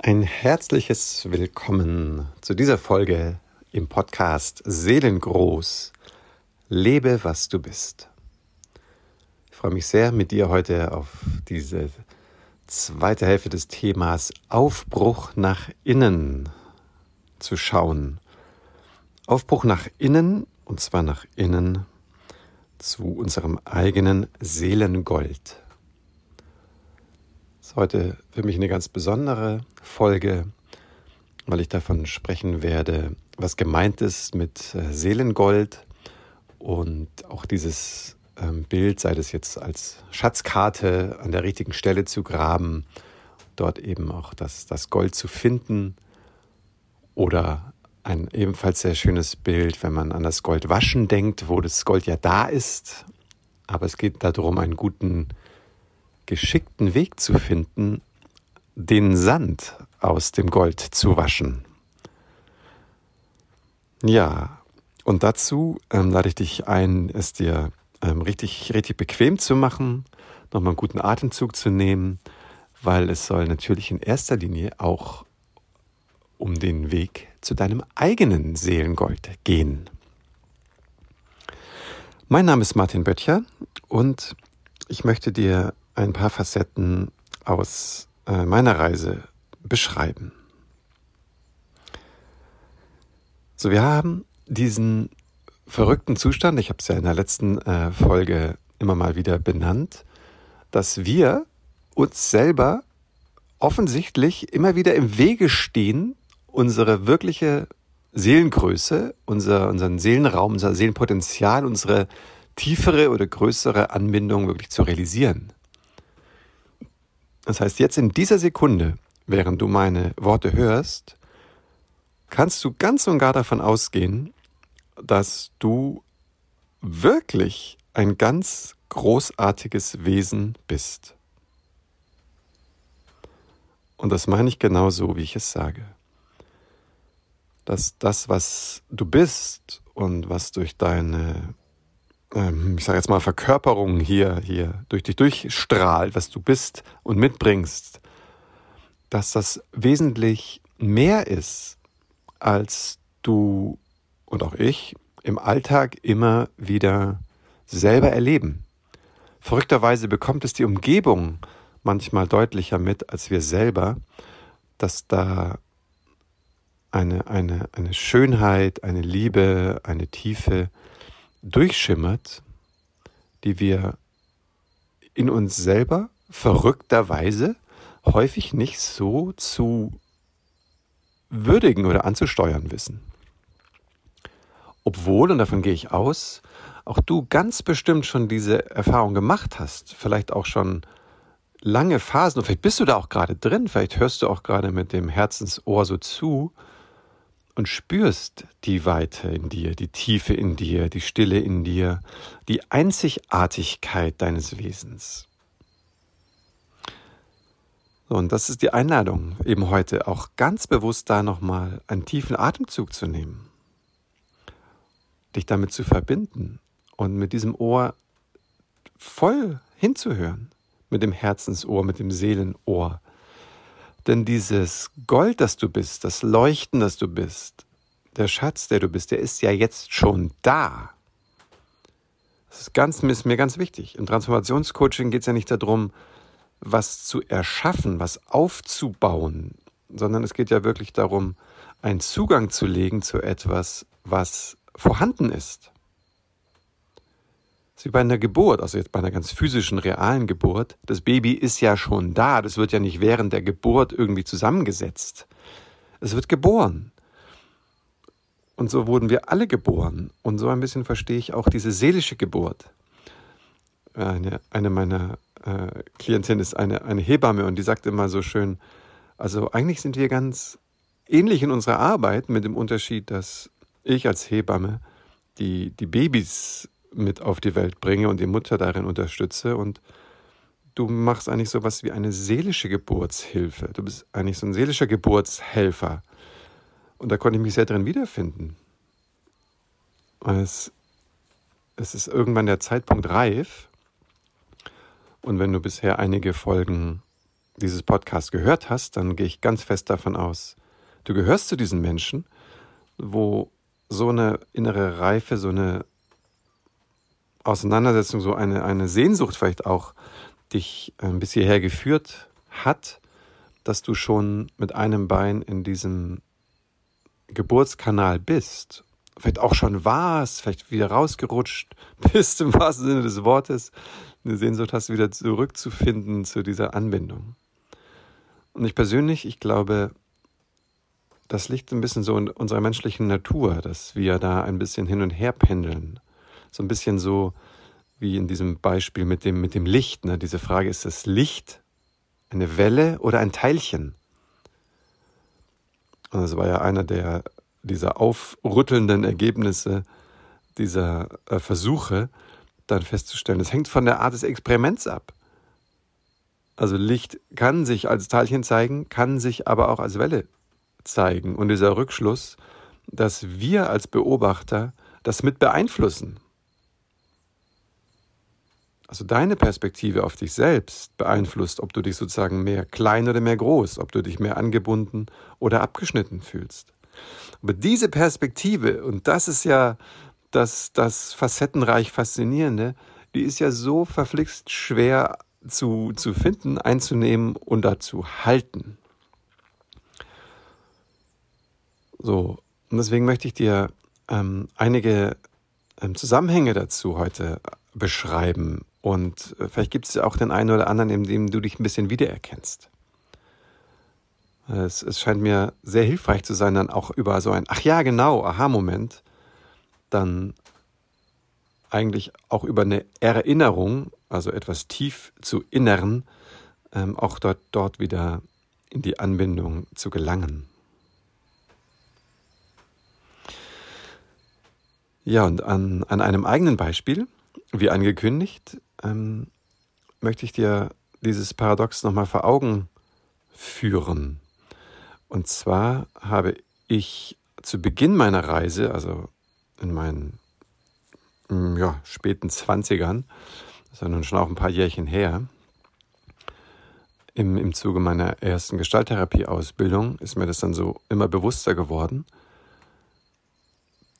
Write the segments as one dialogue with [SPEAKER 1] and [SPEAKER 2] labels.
[SPEAKER 1] Ein herzliches Willkommen zu dieser Folge im Podcast Seelengroß. Lebe, was du bist. Ich freue mich sehr, mit dir heute auf diese zweite Hälfte des Themas Aufbruch nach innen zu schauen. Aufbruch nach innen, und zwar nach innen zu unserem eigenen Seelengold ist heute für mich eine ganz besondere Folge, weil ich davon sprechen werde, was gemeint ist mit äh, Seelengold und auch dieses ähm, Bild, sei das jetzt als Schatzkarte an der richtigen Stelle zu graben, dort eben auch das, das Gold zu finden oder ein ebenfalls sehr schönes Bild, wenn man an das Gold waschen denkt, wo das Gold ja da ist, aber es geht darum, einen guten geschickten Weg zu finden, den Sand aus dem Gold zu waschen. Ja, und dazu ähm, lade ich dich ein, es dir ähm, richtig, richtig bequem zu machen, nochmal einen guten Atemzug zu nehmen, weil es soll natürlich in erster Linie auch um den Weg zu deinem eigenen Seelengold gehen. Mein Name ist Martin Böttcher und ich möchte dir ein paar Facetten aus äh, meiner Reise beschreiben. So, wir haben diesen verrückten Zustand, ich habe es ja in der letzten äh, Folge immer mal wieder benannt, dass wir uns selber offensichtlich immer wieder im Wege stehen, unsere wirkliche Seelengröße, unser, unseren Seelenraum, unser Seelenpotenzial, unsere tiefere oder größere Anbindung wirklich zu realisieren. Das heißt, jetzt in dieser Sekunde, während du meine Worte hörst, kannst du ganz und gar davon ausgehen, dass du wirklich ein ganz großartiges Wesen bist. Und das meine ich genau so, wie ich es sage. Dass das, was du bist und was durch deine ähm, ich sage jetzt mal, Verkörperung hier, hier durch dich durchstrahlt, was du bist und mitbringst, dass das wesentlich mehr ist, als du und auch ich im Alltag immer wieder selber erleben. Verrückterweise bekommt es die Umgebung manchmal deutlicher mit als wir selber, dass da eine, eine, eine Schönheit, eine Liebe, eine Tiefe, durchschimmert, die wir in uns selber verrückterweise häufig nicht so zu würdigen oder anzusteuern wissen. Obwohl, und davon gehe ich aus, auch du ganz bestimmt schon diese Erfahrung gemacht hast, vielleicht auch schon lange Phasen, und vielleicht bist du da auch gerade drin, vielleicht hörst du auch gerade mit dem Herzensohr so zu, und spürst die Weite in dir, die Tiefe in dir, die Stille in dir, die Einzigartigkeit deines Wesens. So, und das ist die Einladung, eben heute auch ganz bewusst da nochmal einen tiefen Atemzug zu nehmen, dich damit zu verbinden und mit diesem Ohr voll hinzuhören, mit dem Herzensohr, mit dem Seelenohr, denn dieses Gold, das du bist, das Leuchten, das du bist, der Schatz, der du bist, der ist ja jetzt schon da. Das ist, ganz, ist mir ganz wichtig. Im Transformationscoaching geht es ja nicht darum, was zu erschaffen, was aufzubauen, sondern es geht ja wirklich darum, einen Zugang zu legen zu etwas, was vorhanden ist. Das wie bei einer Geburt, also jetzt bei einer ganz physischen, realen Geburt. Das Baby ist ja schon da, das wird ja nicht während der Geburt irgendwie zusammengesetzt. Es wird geboren. Und so wurden wir alle geboren. Und so ein bisschen verstehe ich auch diese seelische Geburt. Eine, eine meiner äh, Klientinnen ist eine, eine Hebamme und die sagt immer so schön, also eigentlich sind wir ganz ähnlich in unserer Arbeit mit dem Unterschied, dass ich als Hebamme die, die Babys mit auf die Welt bringe und die Mutter darin unterstütze und du machst eigentlich so was wie eine seelische Geburtshilfe. Du bist eigentlich so ein seelischer Geburtshelfer. Und da konnte ich mich sehr drin wiederfinden. Es, es ist irgendwann der Zeitpunkt reif. Und wenn du bisher einige Folgen dieses Podcast gehört hast, dann gehe ich ganz fest davon aus, du gehörst zu diesen Menschen, wo so eine innere Reife, so eine Auseinandersetzung, so eine, eine Sehnsucht vielleicht auch dich ein bis hierher geführt hat, dass du schon mit einem Bein in diesem Geburtskanal bist. Vielleicht auch schon warst, vielleicht wieder rausgerutscht bist im wahrsten Sinne des Wortes. Eine Sehnsucht hast, wieder zurückzufinden zu dieser Anbindung. Und ich persönlich, ich glaube, das liegt ein bisschen so in unserer menschlichen Natur, dass wir da ein bisschen hin und her pendeln. So ein bisschen so wie in diesem Beispiel mit dem, mit dem Licht. Ne? Diese Frage, ist das Licht eine Welle oder ein Teilchen? Und das war ja einer der, dieser aufrüttelnden Ergebnisse dieser äh, Versuche, dann festzustellen, es hängt von der Art des Experiments ab. Also Licht kann sich als Teilchen zeigen, kann sich aber auch als Welle zeigen. Und dieser Rückschluss, dass wir als Beobachter das mit beeinflussen. Also deine Perspektive auf dich selbst beeinflusst, ob du dich sozusagen mehr klein oder mehr groß, ob du dich mehr angebunden oder abgeschnitten fühlst. Aber diese Perspektive, und das ist ja das, das facettenreich Faszinierende, die ist ja so verflixt schwer zu, zu finden, einzunehmen und dazu halten. So, und deswegen möchte ich dir ähm, einige ähm, Zusammenhänge dazu heute beschreiben, und äh, vielleicht gibt es auch den einen oder anderen, in dem du dich ein bisschen wiedererkennst. Es, es scheint mir sehr hilfreich zu sein, dann auch über so ein Ach ja, genau, Aha-Moment, dann eigentlich auch über eine Erinnerung, also etwas tief zu innern, ähm, auch dort, dort wieder in die Anbindung zu gelangen. Ja, und an, an einem eigenen Beispiel, wie angekündigt, ähm, möchte ich dir dieses Paradox nochmal vor Augen führen. Und zwar habe ich zu Beginn meiner Reise, also in meinen mm, ja, späten Zwanzigern, das ist ja nun schon auch ein paar Jährchen her, im, im Zuge meiner ersten Gestalttherapie-Ausbildung ist mir das dann so immer bewusster geworden,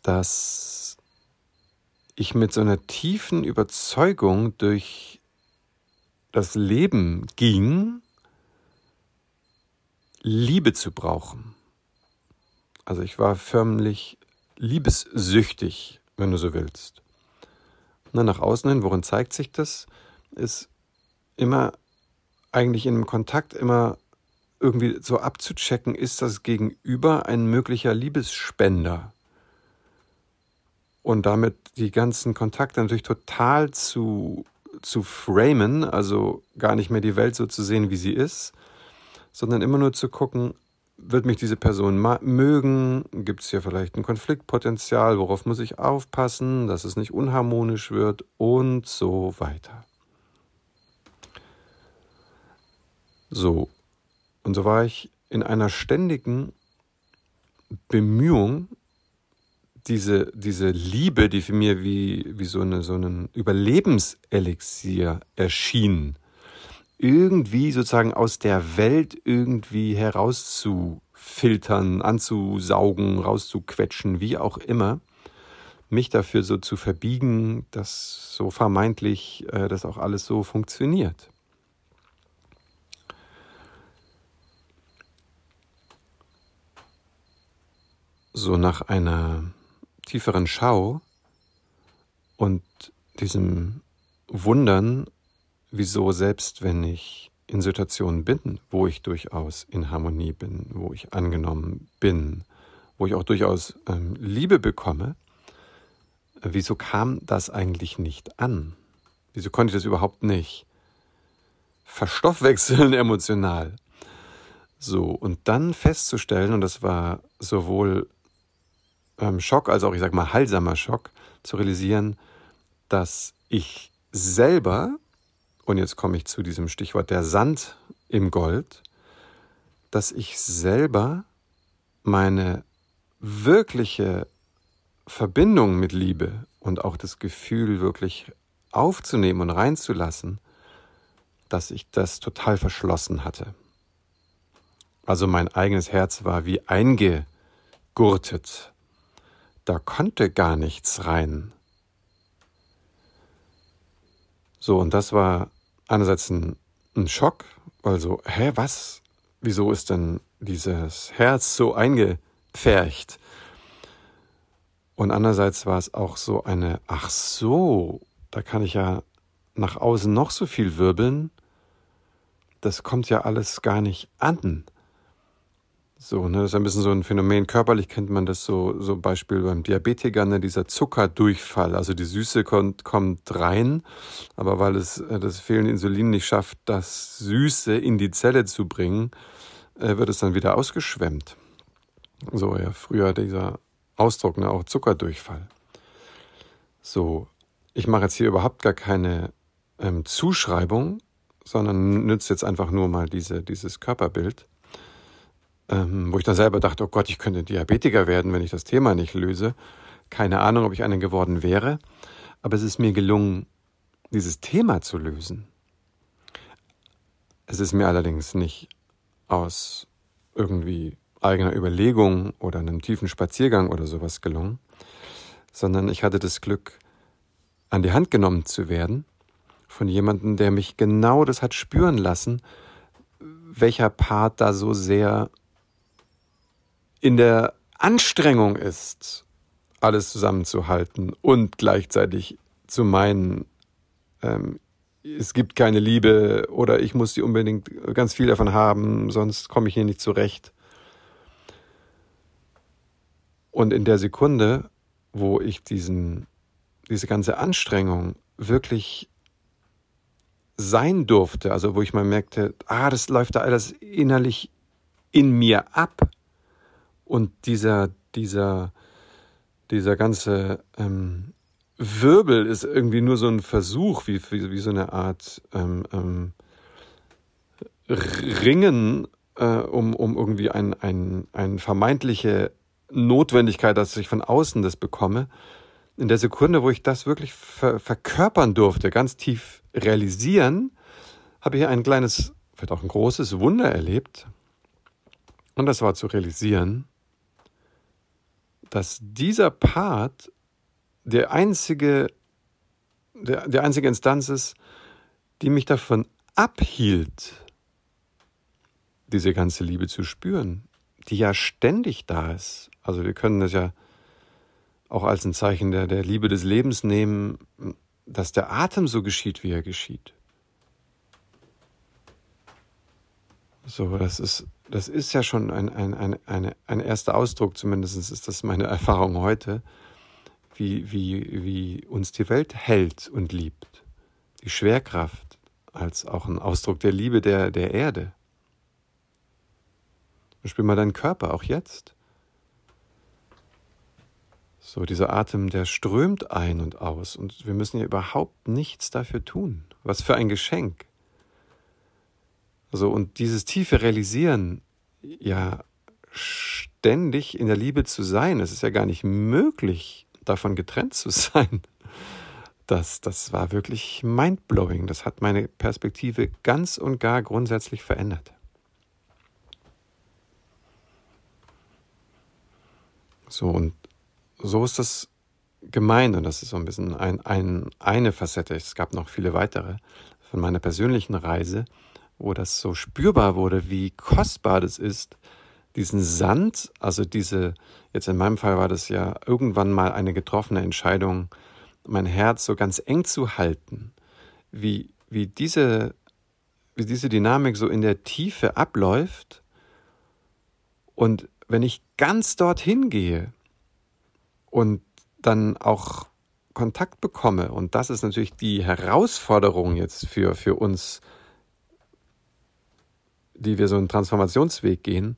[SPEAKER 1] dass ich mit so einer tiefen Überzeugung durch das Leben ging, Liebe zu brauchen. Also ich war förmlich liebessüchtig, wenn du so willst. Na, nach außen hin, worin zeigt sich das? Ist immer eigentlich in einem Kontakt immer irgendwie so abzuchecken, ist das Gegenüber ein möglicher Liebesspender und damit die ganzen Kontakte natürlich total zu, zu framen, also gar nicht mehr die Welt so zu sehen, wie sie ist, sondern immer nur zu gucken, wird mich diese Person mögen? Gibt es hier vielleicht ein Konfliktpotenzial? Worauf muss ich aufpassen, dass es nicht unharmonisch wird? Und so weiter. So, und so war ich in einer ständigen Bemühung, diese, diese Liebe, die für mir wie, wie so, eine, so ein Überlebenselixier erschien, irgendwie sozusagen aus der Welt irgendwie herauszufiltern, anzusaugen, rauszuquetschen, wie auch immer, mich dafür so zu verbiegen, dass so vermeintlich äh, das auch alles so funktioniert. So nach einer tieferen Schau und diesem Wundern, wieso selbst wenn ich in Situationen bin, wo ich durchaus in Harmonie bin, wo ich angenommen bin, wo ich auch durchaus ähm, Liebe bekomme, wieso kam das eigentlich nicht an? Wieso konnte ich das überhaupt nicht verstoffwechseln emotional? So, und dann festzustellen, und das war sowohl ähm, Schock, also auch ich sag mal heilsamer Schock, zu realisieren, dass ich selber, und jetzt komme ich zu diesem Stichwort der Sand im Gold, dass ich selber meine wirkliche Verbindung mit Liebe und auch das Gefühl wirklich aufzunehmen und reinzulassen, dass ich das total verschlossen hatte. Also mein eigenes Herz war wie eingegurtet. Da konnte gar nichts rein. So, und das war einerseits ein, ein Schock, weil so, hä, was? Wieso ist denn dieses Herz so eingepfercht? Und andererseits war es auch so eine, ach so, da kann ich ja nach außen noch so viel wirbeln, das kommt ja alles gar nicht an. So, ne, das ist ein bisschen so ein Phänomen. Körperlich kennt man das so, so Beispiel beim Diabetiker, ne, dieser Zuckerdurchfall. Also die Süße kommt, kommt rein, aber weil es äh, das fehlende Insulin nicht schafft, das Süße in die Zelle zu bringen, äh, wird es dann wieder ausgeschwemmt. So, ja, früher dieser Ausdruck, ne, auch Zuckerdurchfall. So, ich mache jetzt hier überhaupt gar keine ähm, Zuschreibung, sondern nütze jetzt einfach nur mal diese, dieses Körperbild ähm, wo ich dann selber dachte, oh Gott, ich könnte Diabetiker werden, wenn ich das Thema nicht löse. Keine Ahnung, ob ich einen geworden wäre, aber es ist mir gelungen, dieses Thema zu lösen. Es ist mir allerdings nicht aus irgendwie eigener Überlegung oder einem tiefen Spaziergang oder sowas gelungen, sondern ich hatte das Glück, an die Hand genommen zu werden von jemandem, der mich genau das hat spüren lassen, welcher Part da so sehr in der Anstrengung ist, alles zusammenzuhalten und gleichzeitig zu meinen, ähm, es gibt keine Liebe oder ich muss die unbedingt ganz viel davon haben, sonst komme ich hier nicht zurecht. Und in der Sekunde, wo ich diesen, diese ganze Anstrengung wirklich sein durfte, also wo ich mal merkte, ah, das läuft da alles innerlich in mir ab, und dieser, dieser, dieser ganze ähm, Wirbel ist irgendwie nur so ein Versuch, wie, wie, wie so eine Art ähm, ähm, Ringen, äh, um, um irgendwie ein, ein, eine vermeintliche Notwendigkeit, dass ich von außen das bekomme. In der Sekunde, wo ich das wirklich ver verkörpern durfte, ganz tief realisieren, habe ich ein kleines, vielleicht auch ein großes Wunder erlebt. Und das war zu realisieren, dass dieser Part der einzige, der, der einzige Instanz ist, die mich davon abhielt, diese ganze Liebe zu spüren, die ja ständig da ist. Also wir können das ja auch als ein Zeichen der, der Liebe des Lebens nehmen, dass der Atem so geschieht, wie er geschieht. So, das ist das ist ja schon ein, ein, ein, eine, ein erster Ausdruck, zumindest ist das meine Erfahrung heute, wie, wie, wie uns die Welt hält und liebt. Die Schwerkraft als auch ein Ausdruck der Liebe der, der Erde. Spür mal deinen Körper, auch jetzt. So, dieser Atem, der strömt ein und aus und wir müssen ja überhaupt nichts dafür tun. Was für ein Geschenk. So, und dieses tiefe Realisieren, ja, ständig in der Liebe zu sein, es ist ja gar nicht möglich, davon getrennt zu sein. Das, das war wirklich mindblowing. Das hat meine Perspektive ganz und gar grundsätzlich verändert. So, und so ist das gemeint, und das ist so ein bisschen ein, ein, eine Facette. Es gab noch viele weitere von meiner persönlichen Reise wo das so spürbar wurde, wie kostbar das ist, diesen Sand, also diese, jetzt in meinem Fall war das ja irgendwann mal eine getroffene Entscheidung, mein Herz so ganz eng zu halten, wie, wie, diese, wie diese Dynamik so in der Tiefe abläuft. Und wenn ich ganz dorthin gehe und dann auch Kontakt bekomme, und das ist natürlich die Herausforderung jetzt für, für uns die wir so einen Transformationsweg gehen,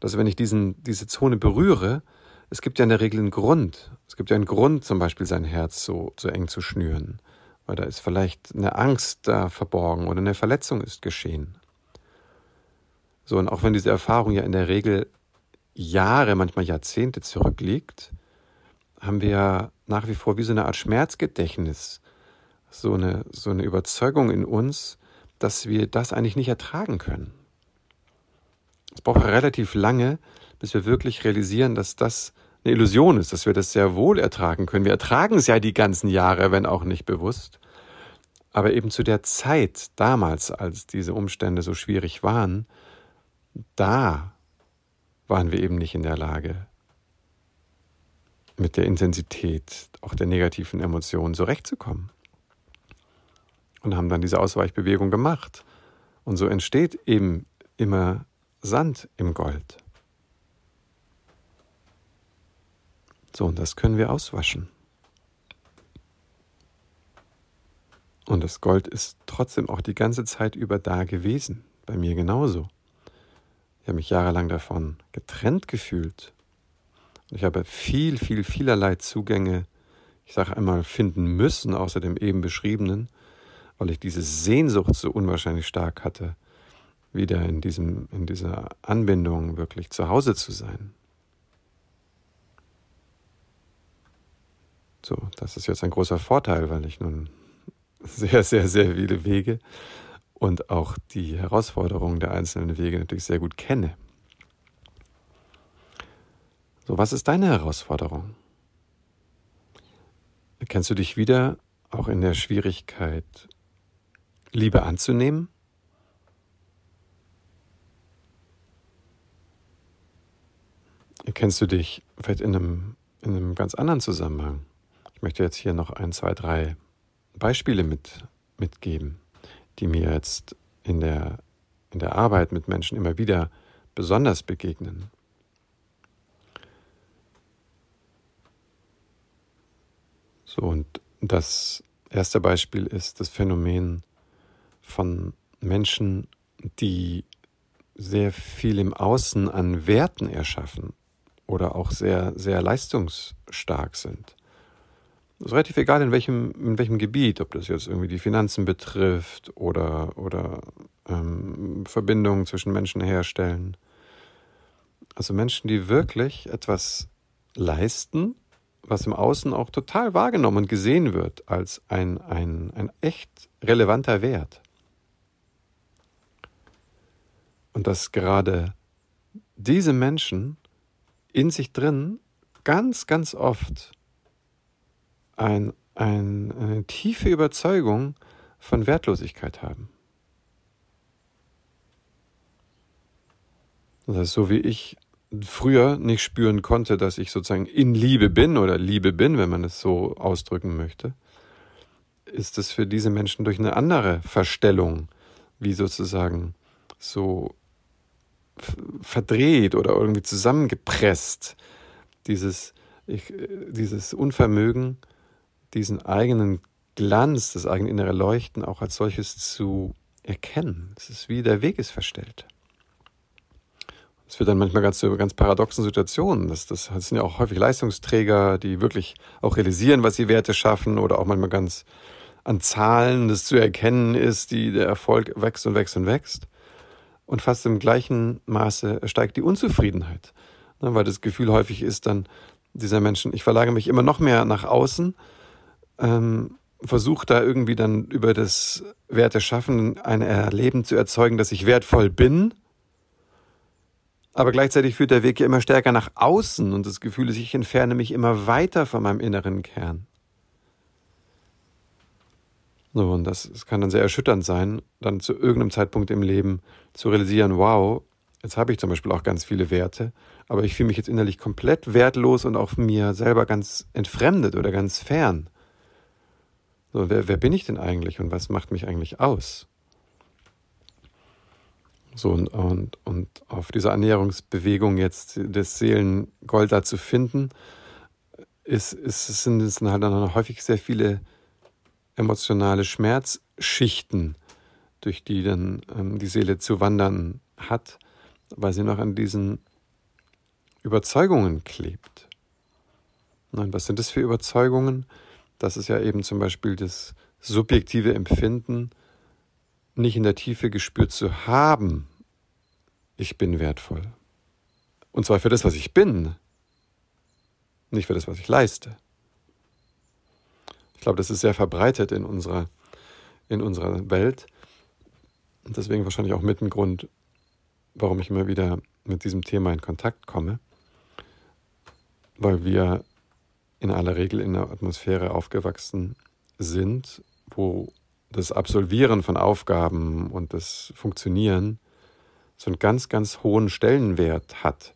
[SPEAKER 1] dass wenn ich diesen, diese Zone berühre, es gibt ja in der Regel einen Grund. Es gibt ja einen Grund, zum Beispiel sein Herz so, so eng zu schnüren. Weil da ist vielleicht eine Angst da verborgen oder eine Verletzung ist geschehen. So, und auch wenn diese Erfahrung ja in der Regel Jahre, manchmal Jahrzehnte zurückliegt, haben wir nach wie vor wie so eine Art Schmerzgedächtnis, so eine, so eine Überzeugung in uns, dass wir das eigentlich nicht ertragen können. Es braucht relativ lange, bis wir wirklich realisieren, dass das eine Illusion ist, dass wir das sehr wohl ertragen können. Wir ertragen es ja die ganzen Jahre, wenn auch nicht bewusst. Aber eben zu der Zeit damals, als diese Umstände so schwierig waren, da waren wir eben nicht in der Lage, mit der Intensität auch der negativen Emotionen zurechtzukommen. Und haben dann diese Ausweichbewegung gemacht. Und so entsteht eben immer Sand im Gold. So, und das können wir auswaschen. Und das Gold ist trotzdem auch die ganze Zeit über da gewesen. Bei mir genauso. Ich habe mich jahrelang davon getrennt gefühlt. Und ich habe viel, viel, vielerlei Zugänge, ich sage einmal, finden müssen, außer dem eben beschriebenen, weil ich diese Sehnsucht so unwahrscheinlich stark hatte, wieder in, diesem, in dieser Anbindung wirklich zu Hause zu sein. So, das ist jetzt ein großer Vorteil, weil ich nun sehr, sehr, sehr viele Wege und auch die Herausforderungen der einzelnen Wege natürlich sehr gut kenne. So, was ist deine Herausforderung? Erkennst du dich wieder auch in der Schwierigkeit, Liebe anzunehmen? Erkennst du dich vielleicht in einem, in einem ganz anderen Zusammenhang? Ich möchte jetzt hier noch ein, zwei, drei Beispiele mit, mitgeben, die mir jetzt in der, in der Arbeit mit Menschen immer wieder besonders begegnen. So, und das erste Beispiel ist das Phänomen von Menschen, die sehr viel im Außen an Werten erschaffen oder auch sehr, sehr leistungsstark sind. Das ist relativ egal, in welchem, in welchem Gebiet, ob das jetzt irgendwie die Finanzen betrifft oder, oder ähm, Verbindungen zwischen Menschen herstellen. Also Menschen, die wirklich etwas leisten, was im Außen auch total wahrgenommen und gesehen wird als ein, ein, ein echt relevanter Wert. Und dass gerade diese Menschen in sich drin ganz, ganz oft ein, ein, eine tiefe Überzeugung von Wertlosigkeit haben. Das heißt, so wie ich früher nicht spüren konnte, dass ich sozusagen in Liebe bin oder Liebe bin, wenn man es so ausdrücken möchte, ist es für diese Menschen durch eine andere Verstellung, wie sozusagen so verdreht oder irgendwie zusammengepresst, dieses, ich, dieses Unvermögen, diesen eigenen Glanz, das eigene innere Leuchten auch als solches zu erkennen. Es ist wie der Weg ist verstellt. Es wird dann manchmal ganz zu ganz paradoxen Situationen. Das, das, das sind ja auch häufig Leistungsträger, die wirklich auch realisieren, was sie Werte schaffen oder auch manchmal ganz an Zahlen das zu erkennen ist, die der Erfolg wächst und wächst und wächst. Und fast im gleichen Maße steigt die Unzufriedenheit. Ne, weil das Gefühl häufig ist dann dieser Menschen, ich verlage mich immer noch mehr nach außen, ähm, versuche da irgendwie dann über das Werte schaffen ein Erleben zu erzeugen, dass ich wertvoll bin. Aber gleichzeitig führt der Weg ja immer stärker nach außen und das Gefühl ist, ich entferne mich immer weiter von meinem inneren Kern. So, und das, das kann dann sehr erschütternd sein, dann zu irgendeinem Zeitpunkt im Leben zu realisieren, wow, jetzt habe ich zum Beispiel auch ganz viele Werte, aber ich fühle mich jetzt innerlich komplett wertlos und auch mir selber ganz entfremdet oder ganz fern. So, wer, wer bin ich denn eigentlich und was macht mich eigentlich aus? So, und, und, und auf dieser Annäherungsbewegung jetzt des Seelengold da zu finden, ist, ist, sind es halt dann häufig sehr viele emotionale Schmerzschichten, durch die dann ähm, die Seele zu wandern hat, weil sie noch an diesen Überzeugungen klebt. Und was sind das für Überzeugungen? Das ist ja eben zum Beispiel das subjektive Empfinden, nicht in der Tiefe gespürt zu haben, ich bin wertvoll. Und zwar für das, was ich bin, nicht für das, was ich leiste. Ich glaube, das ist sehr verbreitet in unserer, in unserer Welt, Und deswegen wahrscheinlich auch mit ein Grund, warum ich immer wieder mit diesem Thema in Kontakt komme, weil wir in aller Regel in einer Atmosphäre aufgewachsen sind, wo das Absolvieren von Aufgaben und das Funktionieren so einen ganz, ganz hohen Stellenwert hat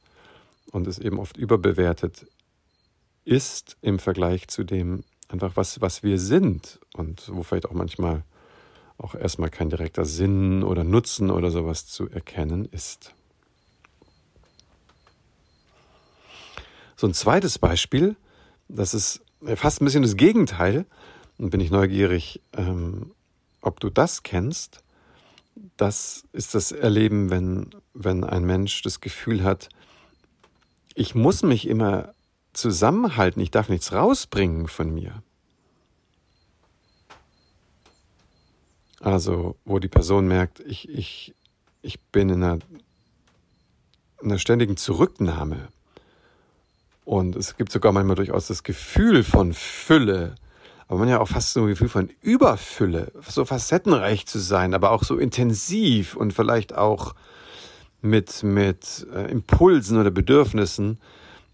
[SPEAKER 1] und es eben oft überbewertet ist im Vergleich zu dem einfach, was, was wir sind und wo vielleicht auch manchmal auch erstmal kein direkter Sinn oder Nutzen oder sowas zu erkennen ist. So ein zweites Beispiel, das ist fast ein bisschen das Gegenteil, und bin ich neugierig, ähm, ob du das kennst. Das ist das Erleben, wenn, wenn ein Mensch das Gefühl hat, ich muss mich immer zusammenhalten, ich darf nichts rausbringen von mir. Also, wo die Person merkt, ich, ich, ich bin in einer, in einer ständigen Zurücknahme. Und es gibt sogar manchmal durchaus das Gefühl von Fülle, aber man ja auch fast so ein Gefühl von Überfülle, so facettenreich zu sein, aber auch so intensiv und vielleicht auch mit, mit äh, Impulsen oder Bedürfnissen,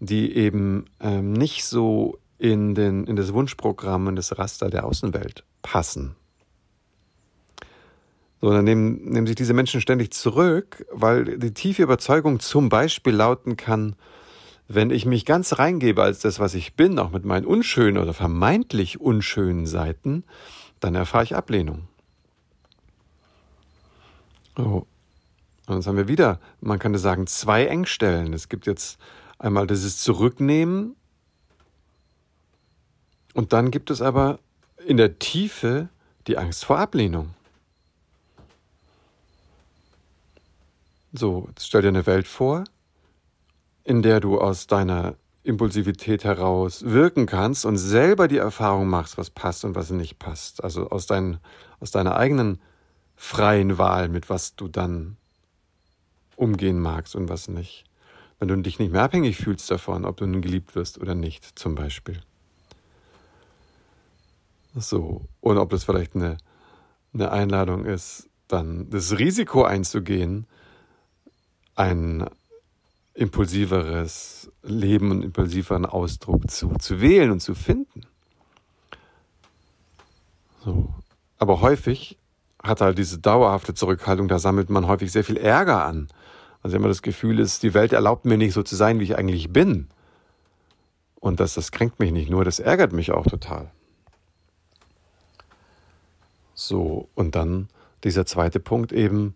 [SPEAKER 1] die eben ähm, nicht so in, den, in das Wunschprogramm und das Raster der Außenwelt passen. So, dann nehmen, nehmen sich diese Menschen ständig zurück, weil die tiefe Überzeugung zum Beispiel lauten kann, wenn ich mich ganz reingebe als das, was ich bin, auch mit meinen unschönen oder vermeintlich unschönen Seiten, dann erfahre ich Ablehnung. Oh. Und jetzt haben wir wieder, man könnte sagen, zwei Engstellen. Es gibt jetzt einmal dieses Zurücknehmen und dann gibt es aber in der Tiefe die Angst vor Ablehnung. So, jetzt stell dir eine Welt vor, in der du aus deiner Impulsivität heraus wirken kannst und selber die Erfahrung machst, was passt und was nicht passt. Also aus, dein, aus deiner eigenen freien Wahl, mit was du dann umgehen magst und was nicht. Wenn du dich nicht mehr abhängig fühlst davon, ob du nun geliebt wirst oder nicht, zum Beispiel. So, und ob das vielleicht eine, eine Einladung ist, dann das Risiko einzugehen, ein impulsiveres Leben und impulsiveren Ausdruck zu, zu wählen und zu finden. So. Aber häufig hat halt diese dauerhafte Zurückhaltung, da sammelt man häufig sehr viel Ärger an. Also immer das Gefühl ist, die Welt erlaubt mir nicht so zu sein, wie ich eigentlich bin. Und das, das kränkt mich nicht nur, das ärgert mich auch total. So, und dann dieser zweite Punkt eben,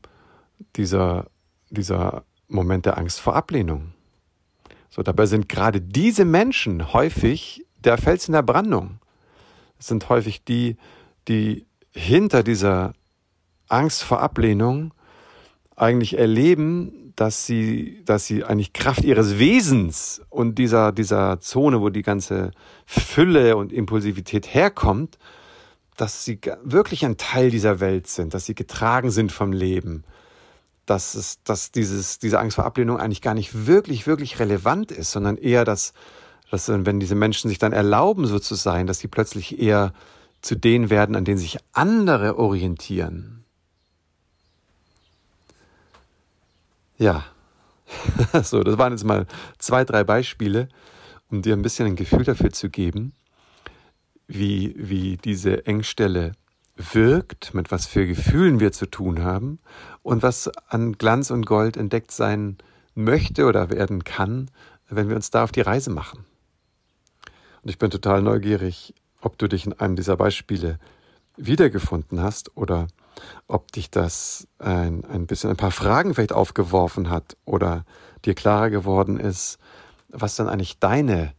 [SPEAKER 1] dieser, dieser Moment der Angst vor Ablehnung. So, dabei sind gerade diese Menschen häufig der Fels in der Brandung. Es sind häufig die, die hinter dieser Angst vor Ablehnung eigentlich erleben, dass sie, dass sie eigentlich Kraft ihres Wesens und dieser, dieser Zone, wo die ganze Fülle und Impulsivität herkommt, dass sie wirklich ein Teil dieser Welt sind, dass sie getragen sind vom Leben, dass, es, dass dieses, diese Angst vor Ablehnung eigentlich gar nicht wirklich, wirklich relevant ist, sondern eher, dass, dass wenn diese Menschen sich dann erlauben, so zu sein, dass sie plötzlich eher zu denen werden, an denen sich andere orientieren. Ja, so, das waren jetzt mal zwei, drei Beispiele, um dir ein bisschen ein Gefühl dafür zu geben, wie, wie diese Engstelle wirkt, mit was für Gefühlen wir zu tun haben und was an Glanz und Gold entdeckt sein möchte oder werden kann, wenn wir uns da auf die Reise machen. Und ich bin total neugierig, ob du dich in einem dieser Beispiele wiedergefunden hast oder ob dich das ein, ein bisschen ein paar Fragen vielleicht aufgeworfen hat oder dir klarer geworden ist, was dann eigentlich deine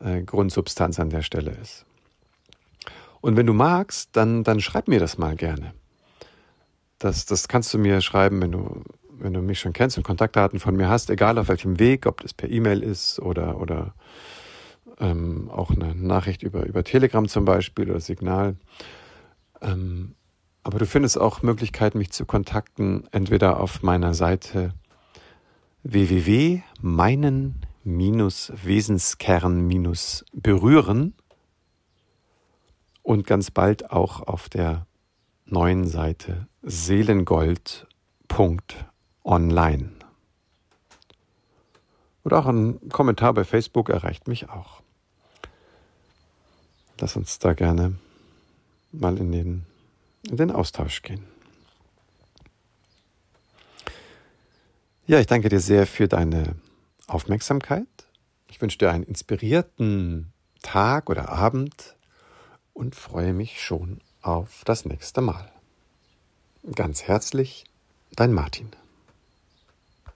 [SPEAKER 1] äh, Grundsubstanz an der Stelle ist. Und wenn du magst, dann, dann schreib mir das mal gerne. Das, das kannst du mir schreiben, wenn du, wenn du mich schon kennst und Kontaktdaten von mir hast, egal auf welchem Weg, ob das per E-Mail ist oder, oder ähm, auch eine Nachricht über, über Telegram zum Beispiel oder Signal. Ähm, aber du findest auch Möglichkeiten, mich zu kontakten, entweder auf meiner Seite www.meinen-wesenskern-berühren und ganz bald auch auf der neuen Seite seelengold.online. Oder auch ein Kommentar bei Facebook erreicht mich auch. Lass uns da gerne mal in den, in den Austausch gehen. Ja, ich danke dir sehr für deine Aufmerksamkeit. Ich wünsche dir einen inspirierten Tag oder Abend und freue mich schon auf das nächste Mal. Ganz herzlich, dein Martin.